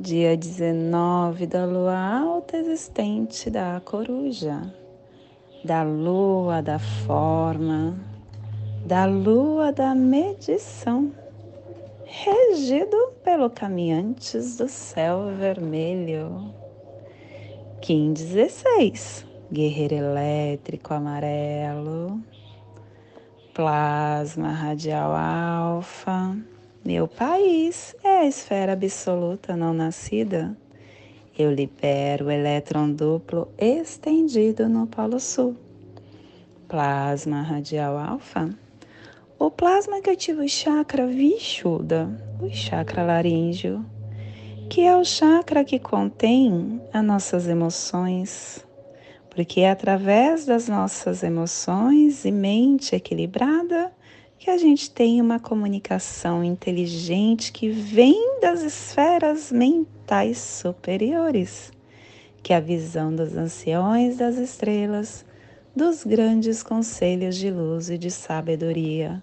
dia 19 da lua alta existente da coruja, da lua da forma, da lua da medição, regido pelo caminhantes do céu vermelho. Kim 16, guerreiro elétrico amarelo, plasma radial alfa meu país é a esfera absoluta não nascida. Eu libero o elétron duplo estendido no Polo Sul. Plasma radial alfa. O plasma que ativa o chakra Vishuddha, o chakra laríngeo, que é o chakra que contém as nossas emoções, porque é através das nossas emoções e mente equilibrada que a gente tem uma comunicação inteligente que vem das esferas mentais superiores, que é a visão dos anciões das estrelas, dos grandes conselhos de luz e de sabedoria,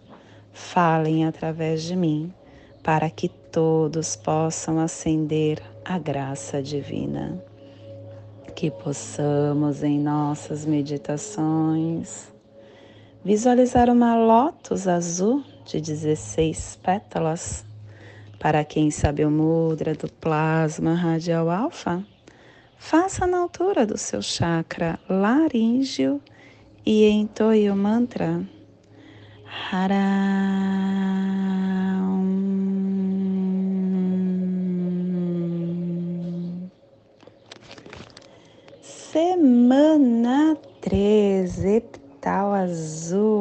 falem através de mim, para que todos possam ascender a graça divina. Que possamos em nossas meditações Visualizar uma lótus azul de 16 pétalas. Para quem sabe o mudra do plasma radial alfa, faça na altura do seu chakra laríngeo e entoie o mantra Haram. Semana 13, epital azul,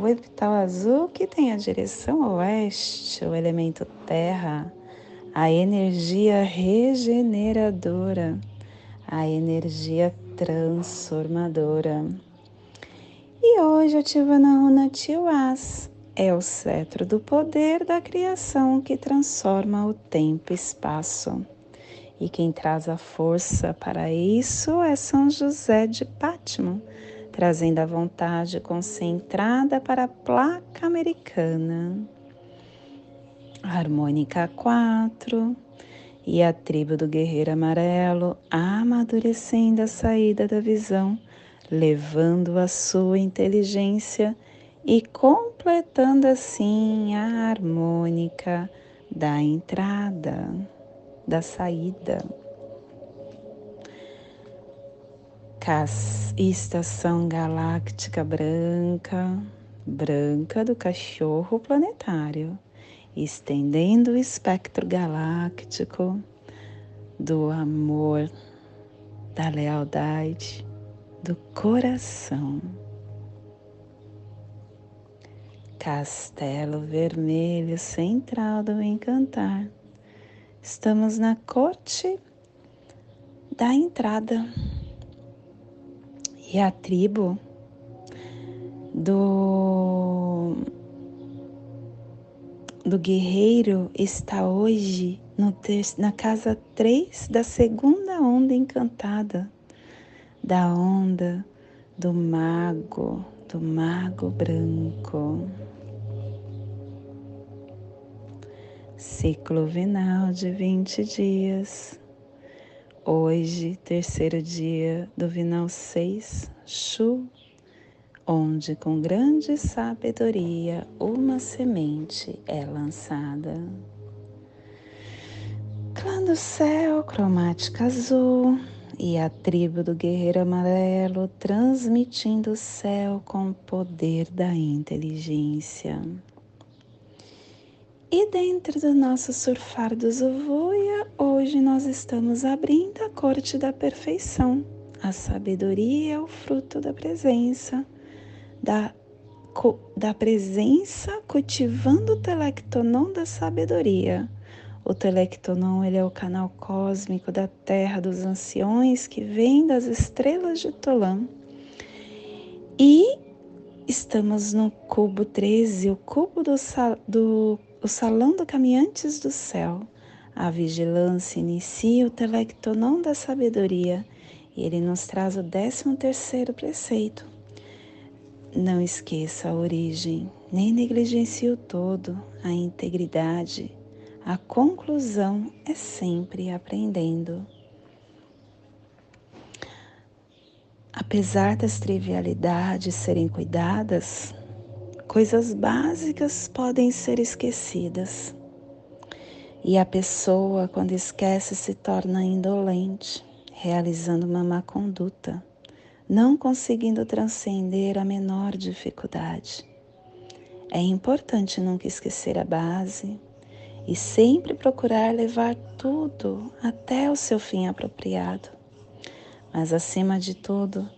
o epital azul que tem a direção oeste, o elemento terra, a energia regeneradora, a energia transformadora. E hoje ativa na Runa Tiwas, é o cetro do poder da criação que transforma o tempo e espaço. E quem traz a força para isso é São José de Pátimo trazendo a vontade concentrada para a placa americana. harmônica 4 e a tribo do guerreiro amarelo amadurecendo a saída da visão, levando a sua inteligência e completando assim a harmônica da entrada, da saída. Estação galáctica branca, branca do cachorro planetário, estendendo o espectro galáctico do amor, da lealdade, do coração. Castelo Vermelho Central do Encantar. Estamos na corte da entrada e a tribo do, do guerreiro está hoje no, na casa 3 da segunda onda encantada, da onda do mago, do mago branco. Ciclo vinal de 20 dias. Hoje, terceiro dia do Vinal 6, Chu, onde com grande sabedoria uma semente é lançada. Clã do céu, cromática azul, e a tribo do guerreiro amarelo transmitindo o céu com o poder da inteligência. E dentro do nosso surfar do Zovuia, hoje nós estamos abrindo a corte da perfeição. A sabedoria é o fruto da presença, da, da presença cultivando o telectonon da sabedoria, O telectonon ele é o canal cósmico da Terra dos anciões que vem das estrelas de Tolan. E estamos no cubo 13, o cubo do, do o salão do caminhantes do céu. A vigilância inicia o telectonon da sabedoria e ele nos traz o décimo terceiro preceito. Não esqueça a origem, nem negligencie o todo, a integridade. A conclusão é sempre aprendendo. Apesar das trivialidades serem cuidadas, coisas básicas podem ser esquecidas. E a pessoa, quando esquece, se torna indolente realizando uma má conduta, não conseguindo transcender a menor dificuldade. É importante nunca esquecer a base e sempre procurar levar tudo até o seu fim apropriado. Mas, acima de tudo,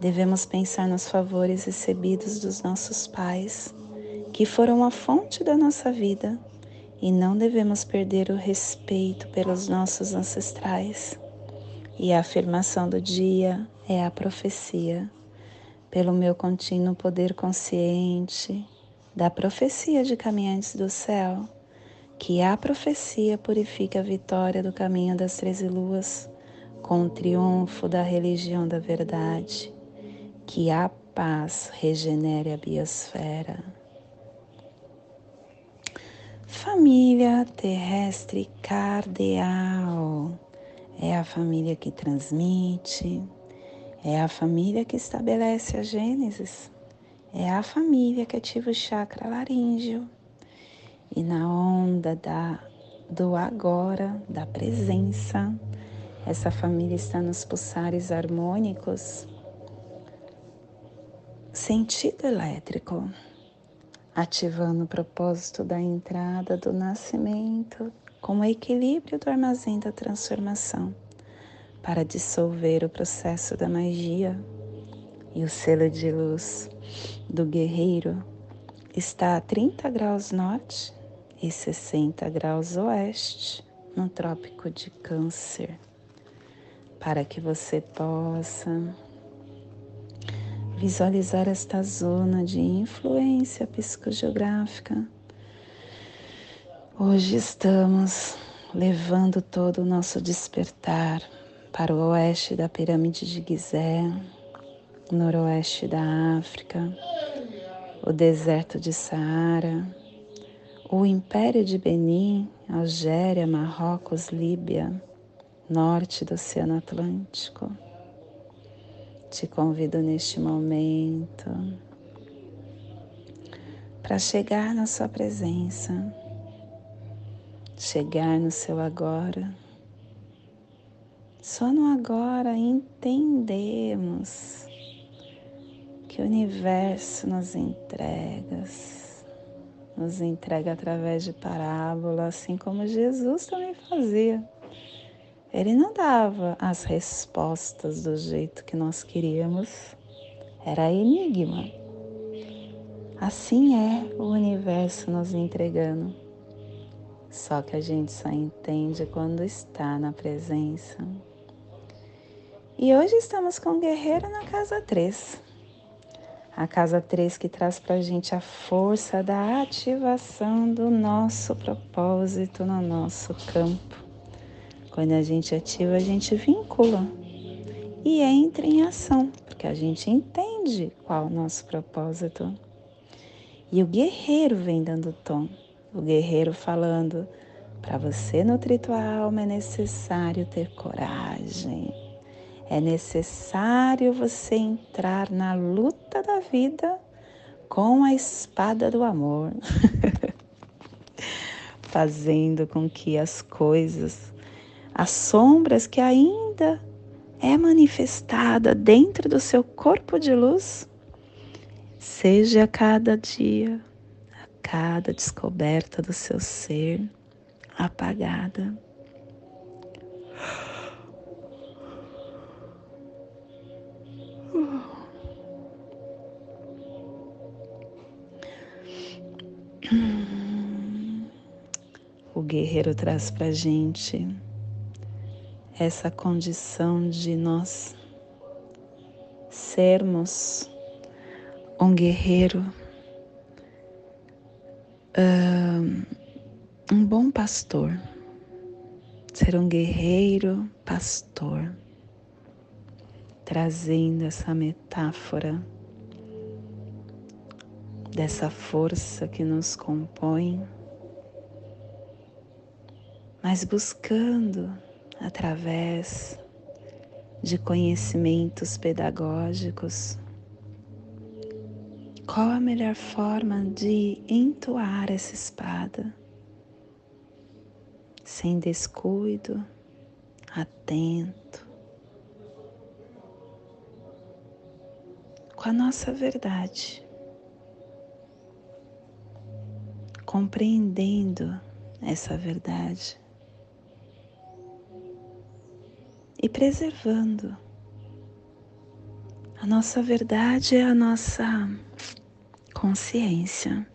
devemos pensar nos favores recebidos dos nossos pais, que foram a fonte da nossa vida, e não devemos perder o respeito pelos nossos ancestrais e a afirmação do dia é a profecia. Pelo meu contínuo poder consciente da profecia de caminhantes do céu, que a profecia purifica a vitória do caminho das treze luas com o triunfo da religião da verdade, que a paz regenere a biosfera. Família terrestre cardeal é a família que transmite, é a família que estabelece a Gênesis, é a família que ativa o chakra laríngeo. E na onda da, do agora, da presença, essa família está nos pulsares harmônicos, sentido elétrico, ativando o propósito da entrada do nascimento com o equilíbrio do armazém da transformação, para dissolver o processo da magia. E o selo de luz do guerreiro está a 30 graus norte e 60 graus oeste no Trópico de Câncer, para que você possa visualizar esta zona de influência psicogeográfica Hoje estamos levando todo o nosso despertar para o oeste da pirâmide de Gizé, noroeste da África, o deserto de Saara, o Império de Benin, Algéria, Marrocos, Líbia, norte do Oceano Atlântico. Te convido neste momento para chegar na Sua presença chegar no seu agora. Só no agora entendemos que o universo nos entrega, nos entrega através de parábola, assim como Jesus também fazia. Ele não dava as respostas do jeito que nós queríamos, era enigma. Assim é o universo nos entregando só que a gente só entende quando está na presença. E hoje estamos com o guerreiro na casa 3. A casa 3 que traz para a gente a força da ativação do nosso propósito no nosso campo. Quando a gente ativa, a gente vincula e entra em ação, porque a gente entende qual é o nosso propósito. E o guerreiro vem dando tom o guerreiro falando: para você nutrir tua alma é necessário ter coragem. É necessário você entrar na luta da vida com a espada do amor, fazendo com que as coisas, as sombras que ainda é manifestada dentro do seu corpo de luz, seja a cada dia cada descoberta do seu ser apagada. O guerreiro traz para gente essa condição de nós sermos um guerreiro, um bom pastor, ser um guerreiro pastor, trazendo essa metáfora dessa força que nos compõe, mas buscando através de conhecimentos pedagógicos, qual a melhor forma de entoar essa espada? Sem descuido, atento, com a nossa verdade, compreendendo essa verdade e preservando. A nossa verdade é a nossa consciência.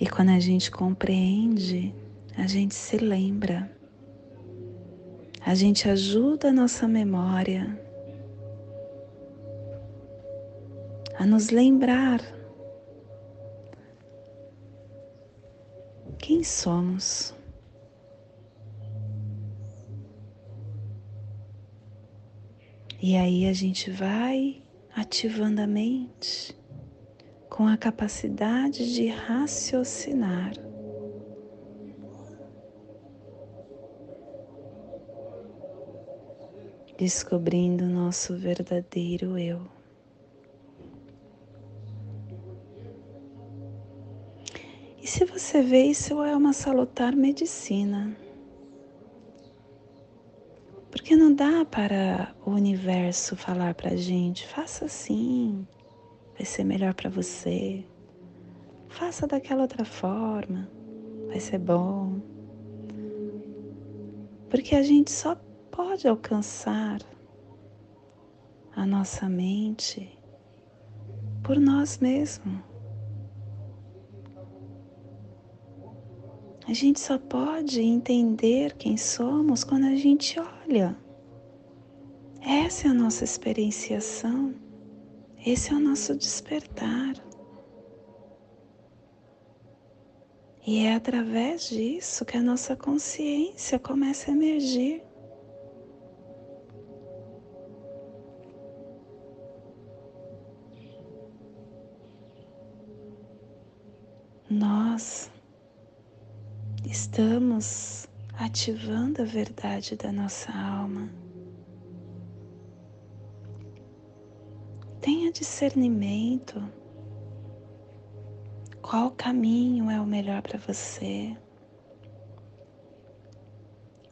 E quando a gente compreende, a gente se lembra, a gente ajuda a nossa memória a nos lembrar quem somos. E aí a gente vai ativando a mente com a capacidade de raciocinar. Descobrindo o nosso verdadeiro eu. E se você vê isso é uma salutar medicina. Porque não dá para o universo falar para a gente, faça assim, vai ser melhor para você. Faça daquela outra forma, vai ser bom. Porque a gente só pode alcançar a nossa mente por nós mesmos. A gente só pode entender quem somos quando a gente olha. Essa é a nossa experienciação, esse é o nosso despertar. E é através disso que a nossa consciência começa a emergir. Nós estamos ativando a verdade da nossa alma. Tenha discernimento. Qual caminho é o melhor para você?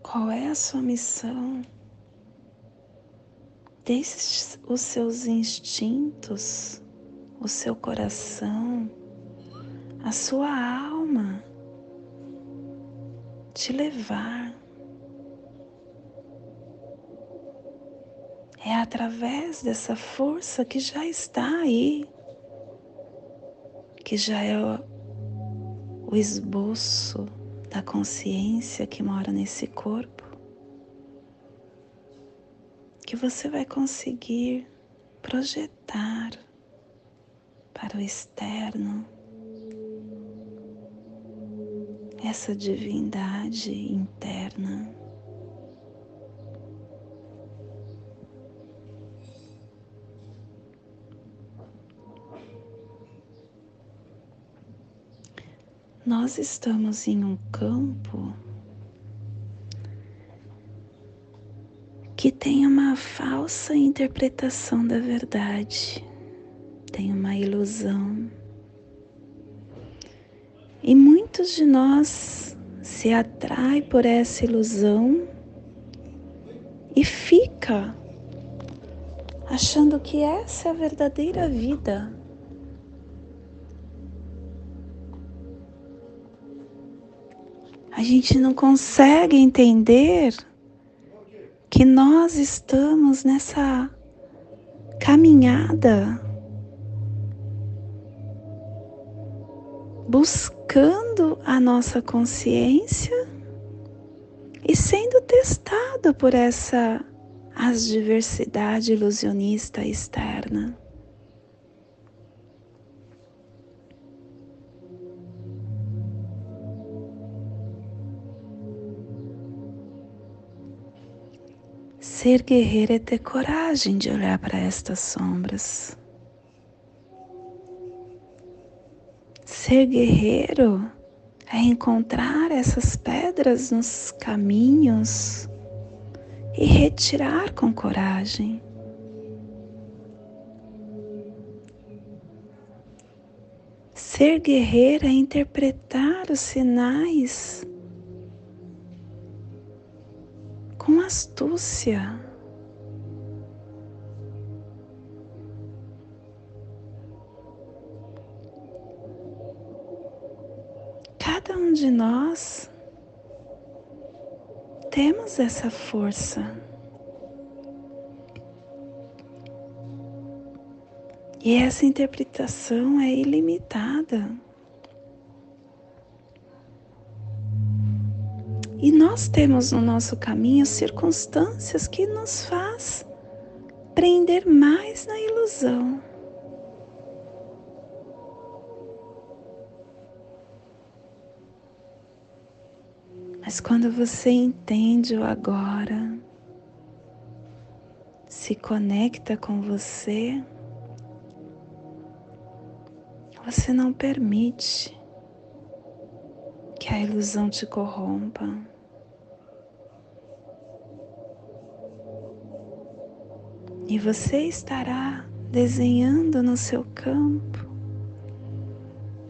Qual é a sua missão? Deixe os seus instintos, o seu coração, a sua alma te levar. É através dessa força que já está aí, que já é o esboço da consciência que mora nesse corpo, que você vai conseguir projetar para o externo essa divindade interna. Nós estamos em um campo que tem uma falsa interpretação da verdade, tem uma ilusão. E de nós se atrai por essa ilusão e fica achando que essa é a verdadeira vida. A gente não consegue entender que nós estamos nessa caminhada buscando educando a nossa consciência e sendo testado por essa adversidade ilusionista externa. Ser guerreiro é ter coragem de olhar para estas sombras. Ser guerreiro é encontrar essas pedras nos caminhos e retirar com coragem. Ser guerreiro é interpretar os sinais com astúcia. Cada um de nós temos essa força. E essa interpretação é ilimitada. E nós temos no nosso caminho circunstâncias que nos faz prender mais na ilusão. Mas quando você entende o agora, se conecta com você, você não permite que a ilusão te corrompa. E você estará desenhando no seu campo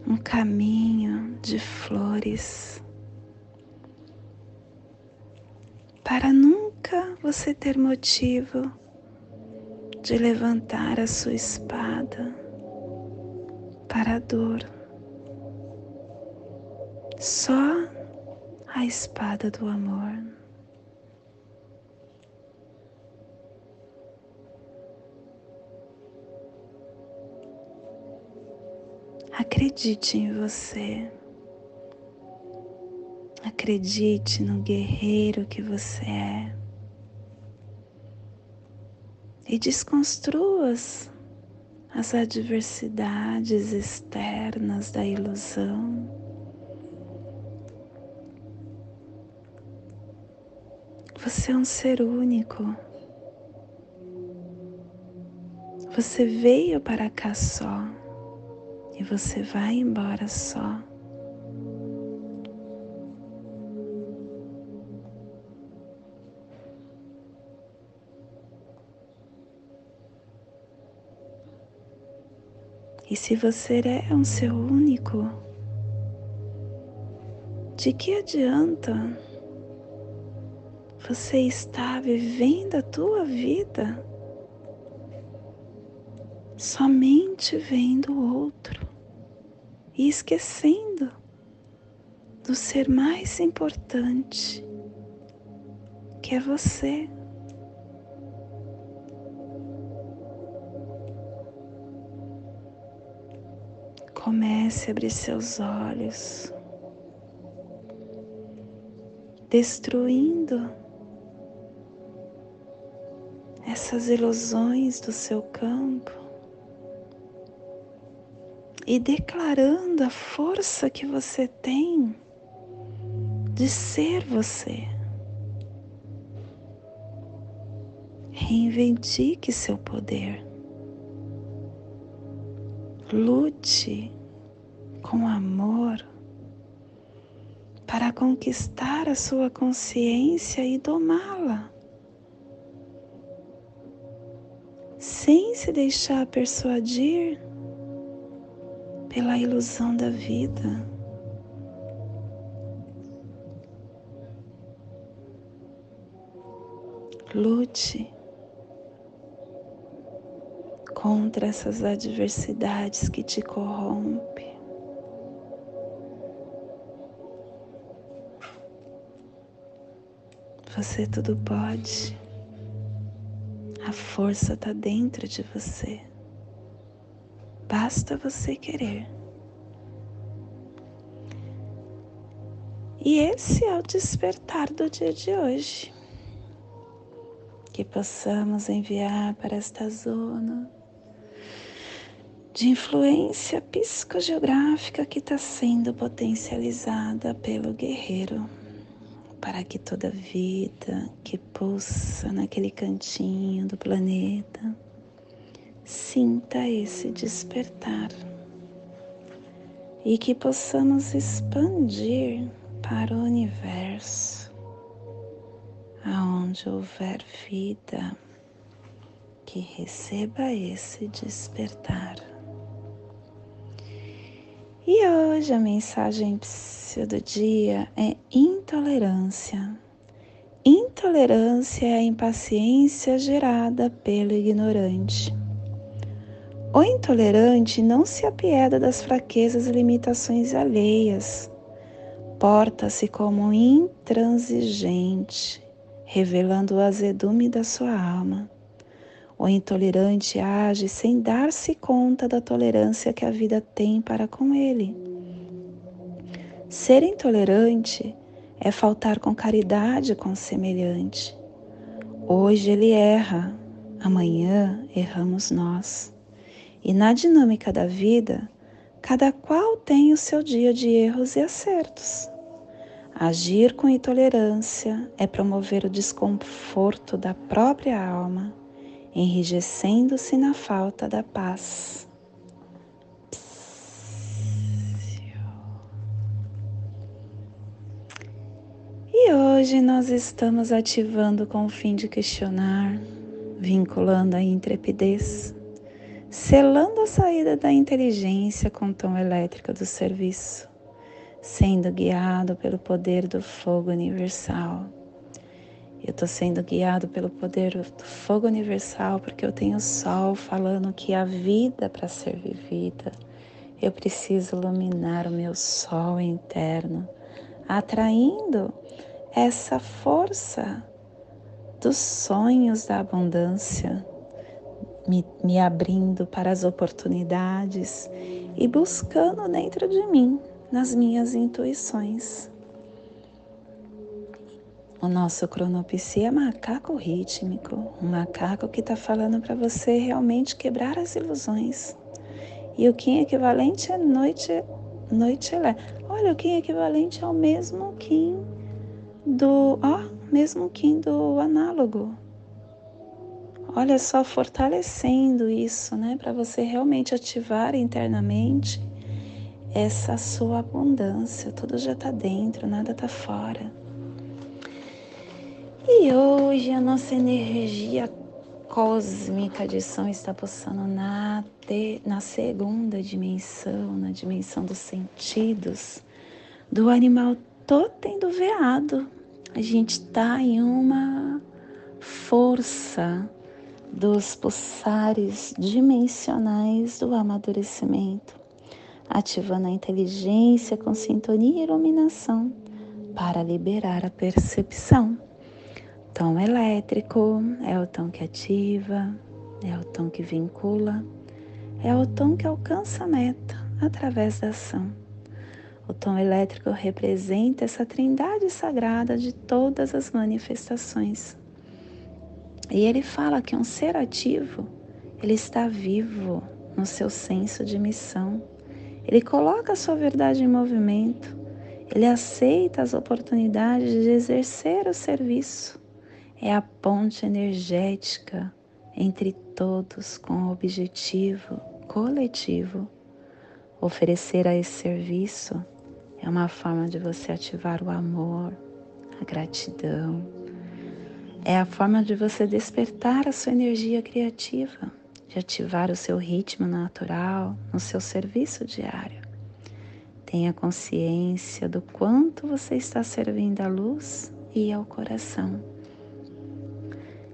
um caminho de flores para nunca você ter motivo de levantar a sua espada para a dor. Só a espada do amor. Acredite em você. Acredite no guerreiro que você é. E desconstrua as, adversidades externas da ilusão. Você é um ser único. Você veio para cá só e você vai embora só. E se você é um ser único, de que adianta você estar vivendo a tua vida somente vendo o outro e esquecendo do ser mais importante, que é você. Comece a abrir seus olhos, destruindo essas ilusões do seu campo e declarando a força que você tem de ser você. Reinventique seu poder. Lute com amor para conquistar a sua consciência e domá-la, sem se deixar persuadir pela ilusão da vida. Lute contra essas adversidades que te corrompem. Você tudo pode. A força está dentro de você. Basta você querer. E esse é o despertar do dia de hoje. Que possamos enviar para esta zona de influência psicogeográfica que está sendo potencializada pelo guerreiro, para que toda vida que pulsa naquele cantinho do planeta sinta esse despertar e que possamos expandir para o universo, aonde houver vida, que receba esse despertar. E hoje a mensagem do dia é intolerância. Intolerância é a impaciência gerada pelo ignorante. O intolerante não se apieda das fraquezas e limitações alheias. Porta-se como intransigente, revelando o azedume da sua alma. O intolerante age sem dar-se conta da tolerância que a vida tem para com ele. Ser intolerante é faltar com caridade com o semelhante. Hoje ele erra, amanhã erramos nós. E na dinâmica da vida, cada qual tem o seu dia de erros e acertos. Agir com intolerância é promover o desconforto da própria alma enrijecendo-se na falta da paz. E hoje nós estamos ativando com o fim de questionar, vinculando a intrepidez, selando a saída da inteligência com o tom elétrico do serviço, sendo guiado pelo poder do fogo universal eu estou sendo guiado pelo poder do fogo universal, porque eu tenho o sol falando que a vida para ser vivida, eu preciso iluminar o meu sol interno, atraindo essa força dos sonhos da abundância, me, me abrindo para as oportunidades e buscando dentro de mim, nas minhas intuições o nosso cronopsi é macaco rítmico, um macaco que está falando para você realmente quebrar as ilusões. E o Kim equivalente é noite, noite lé. Olha, o Kim equivalente é o mesmo Kim do, ó, mesmo Kim do análogo. Olha só, fortalecendo isso, né, para você realmente ativar internamente essa sua abundância. Tudo já está dentro, nada está fora. E hoje a nossa energia cósmica de som está pulsando na, te, na segunda dimensão, na dimensão dos sentidos, do animal totem do veado. A gente está em uma força dos pulsares dimensionais do amadurecimento, ativando a inteligência com sintonia e iluminação para liberar a percepção tom elétrico é o tom que ativa, é o tom que vincula, é o tom que alcança a meta através da ação. O tom elétrico representa essa trindade sagrada de todas as manifestações. E ele fala que um ser ativo, ele está vivo no seu senso de missão. Ele coloca a sua verdade em movimento. Ele aceita as oportunidades de exercer o serviço é a ponte energética entre todos com o objetivo coletivo. Oferecer a esse serviço é uma forma de você ativar o amor, a gratidão. É a forma de você despertar a sua energia criativa, de ativar o seu ritmo natural no seu serviço diário. Tenha consciência do quanto você está servindo à luz e ao coração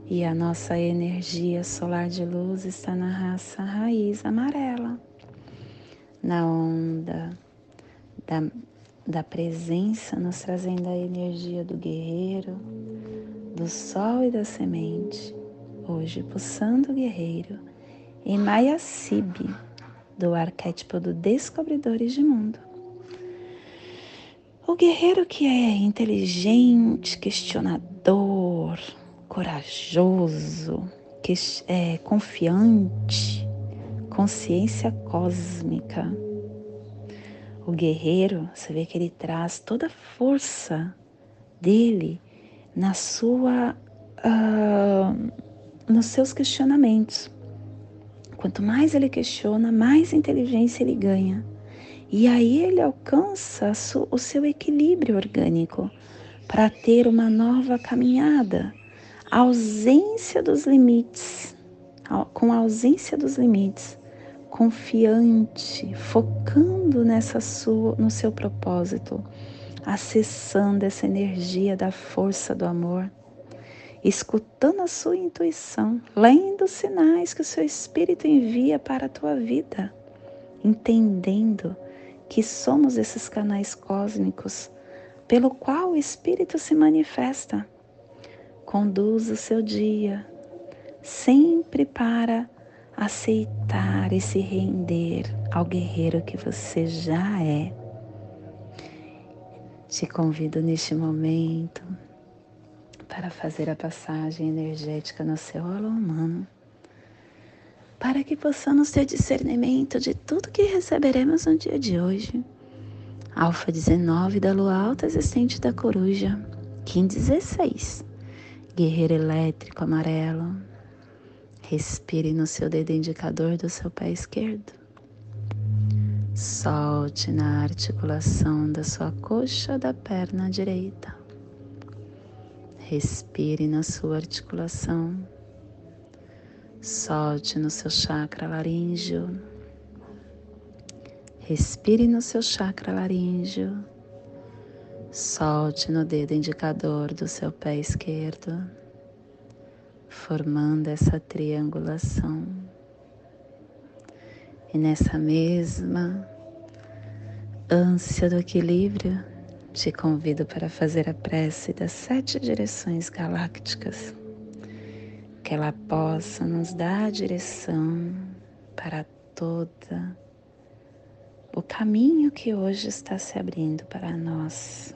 e a nossa energia solar de luz está na raça raiz amarela, na onda da, da presença, nos trazendo a energia do guerreiro, do sol e da semente. Hoje, pulsando o guerreiro em Maya do arquétipo do Descobridores de Mundo. O guerreiro que é inteligente, questionador, corajoso, que é confiante, consciência cósmica. O guerreiro, você vê que ele traz toda a força dele na sua, uh, nos seus questionamentos. Quanto mais ele questiona, mais inteligência ele ganha. E aí ele alcança o seu equilíbrio orgânico para ter uma nova caminhada. Ausência dos limites, com a ausência dos limites, confiante, focando nessa sua, no seu propósito, acessando essa energia da força do amor, escutando a sua intuição, lendo os sinais que o seu espírito envia para a tua vida, entendendo que somos esses canais cósmicos pelo qual o espírito se manifesta. Conduz o seu dia sempre para aceitar e se render ao guerreiro que você já é te convido neste momento para fazer a passagem energética no seu holo humano, para que possamos ter discernimento de tudo que receberemos no dia de hoje. Alfa 19 da lua alta existente da coruja, Kim 16, guerreiro elétrico amarelo. Respire no seu dedo indicador do seu pé esquerdo. Solte na articulação da sua coxa da perna direita. Respire na sua articulação. Solte no seu chakra laríngeo. Respire no seu chakra laríngeo. Solte no dedo indicador do seu pé esquerdo, formando essa triangulação. E nessa mesma ânsia do equilíbrio, te convido para fazer a prece das sete direções galácticas, que ela possa nos dar a direção para toda o caminho que hoje está se abrindo para nós,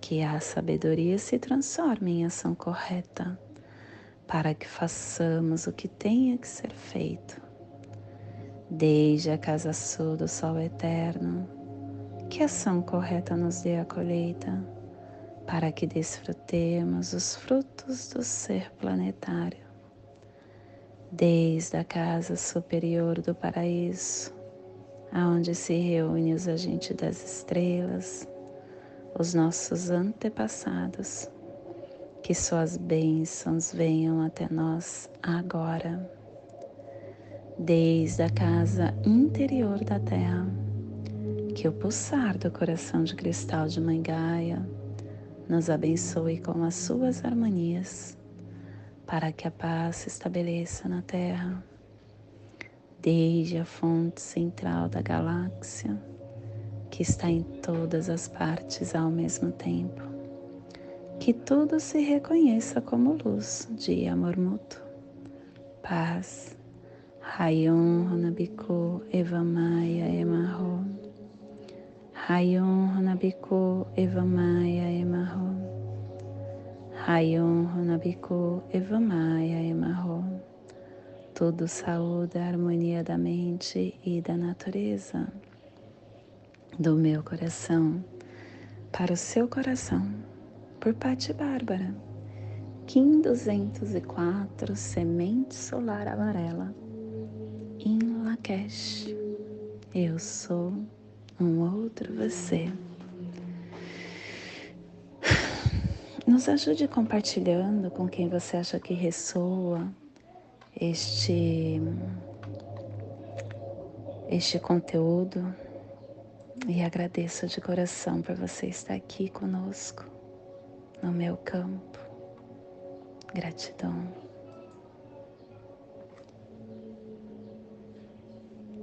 que a sabedoria se transforme em ação correta, para que façamos o que tenha que ser feito desde a casa sul do sol eterno, que ação correta nos dê a colheita, para que desfrutemos os frutos do ser planetário. Desde a casa superior do paraíso, aonde se reúnem os agentes das estrelas, os nossos antepassados, que suas bênçãos venham até nós agora desde a casa interior da Terra, que o pulsar do coração de cristal de Mãe Gaia nos abençoe com as suas harmonias, para que a paz se estabeleça na Terra, desde a fonte central da galáxia, que está em todas as partes ao mesmo tempo. Que tudo se reconheça como luz de amor mútuo, paz Rayon Hanabiko Evamaya Emarro. Rayon Hanabiko Evamaya Emarro. Rayon Hanabiko Evamaya Emarro. Tudo saúde, a harmonia da mente e da natureza. Do meu coração para o seu coração, por Pati Bárbara. Kim 204, Semente Solar Amarela em Lakesh. Eu sou um outro você. Nos ajude compartilhando com quem você acha que ressoa este este conteúdo e agradeço de coração por você estar aqui conosco no meu campo. Gratidão.